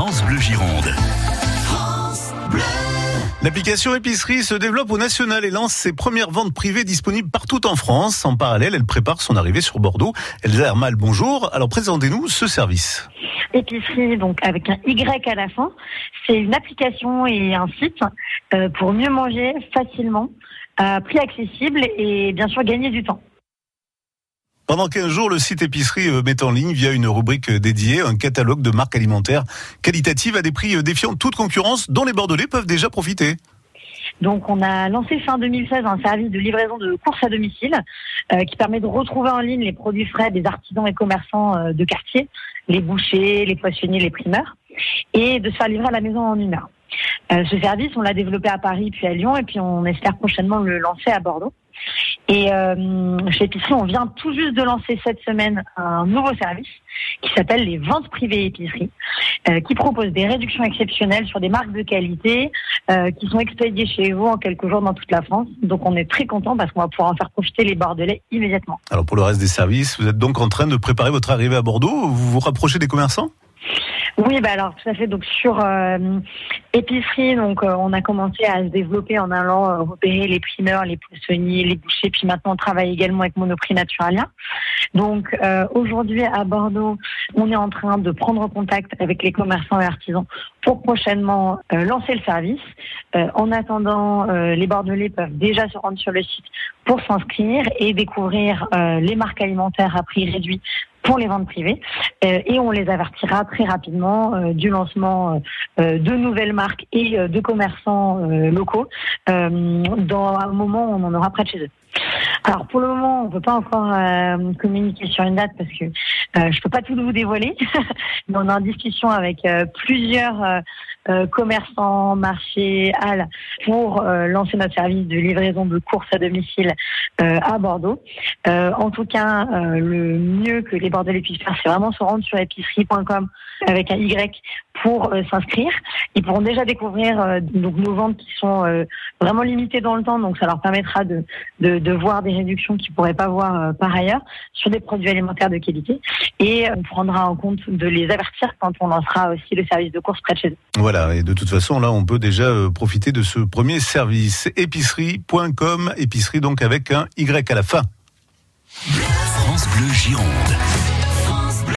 France Bleu Gironde. L'application épicerie se développe au national et lance ses premières ventes privées disponibles partout en France. En parallèle, elle prépare son arrivée sur Bordeaux. Elsa Hermal, bonjour. Alors présentez-nous ce service. Épicerie, donc avec un Y à la fin, c'est une application et un site euh, pour mieux manger facilement, à prix accessible et bien sûr gagner du temps. Pendant 15 jours, le site épicerie euh, met en ligne via une rubrique euh, dédiée un catalogue de marques alimentaires qualitatives à des prix euh, défiant toute concurrence dont les Bordelais peuvent déjà profiter. Donc on a lancé fin 2016 un service de livraison de courses à domicile qui permet de retrouver en ligne les produits frais des artisans et commerçants de quartier, les bouchers, les poissonniers, les primeurs, et de se faire livrer à la maison en une heure. Euh, ce service, on l'a développé à Paris puis à Lyon et puis on espère prochainement le lancer à Bordeaux. Et euh, chez Épicerie, on vient tout juste de lancer cette semaine un nouveau service qui s'appelle les ventes privées épicerie, euh, qui propose des réductions exceptionnelles sur des marques de qualité euh, qui sont expédiées chez vous en quelques jours dans toute la France. Donc on est très content parce qu'on va pouvoir en faire profiter les Bordelais immédiatement. Alors pour le reste des services, vous êtes donc en train de préparer votre arrivée à Bordeaux. Vous vous rapprochez des commerçants? Oui, bah alors tout à fait. Donc sur euh, épicerie, donc euh, on a commencé à se développer en allant euh, repérer les primeurs, les poissonniers, les bouchers. Puis maintenant, on travaille également avec Monoprix Naturalia. Donc euh, aujourd'hui à Bordeaux, on est en train de prendre contact avec les commerçants et artisans pour prochainement euh, lancer le service. Euh, en attendant, euh, les Bordelais peuvent déjà se rendre sur le site pour s'inscrire et découvrir les marques alimentaires à prix réduit pour les ventes privées et on les avertira très rapidement euh, du lancement euh, de nouvelles marques et euh, de commerçants euh, locaux euh, dans un moment où on en aura près de chez eux. Alors pour le moment, on peut pas encore euh, communiquer sur une date parce que euh, je peux pas tout vous dévoiler, mais on est en discussion avec euh, plusieurs euh, euh, commerçants, marchés, halles pour euh, lancer notre service de livraison de courses à domicile euh, à Bordeaux. En tout cas, le mieux que les Bordelais puissent faire, c'est vraiment se rendre sur épicerie.com avec un Y pour s'inscrire. Ils pourront déjà découvrir donc nos ventes qui sont vraiment limitées dans le temps, donc ça leur permettra de, de, de voir des réductions qu'ils pourraient pas voir par ailleurs sur des produits alimentaires de qualité. Et on prendra en compte de les avertir quand on lancera aussi le service de course près de chez eux. Voilà, et de toute façon, là, on peut déjà euh, profiter de ce premier service. Épicerie.com, épicerie donc avec un Y à la fin. France Bleu Gironde.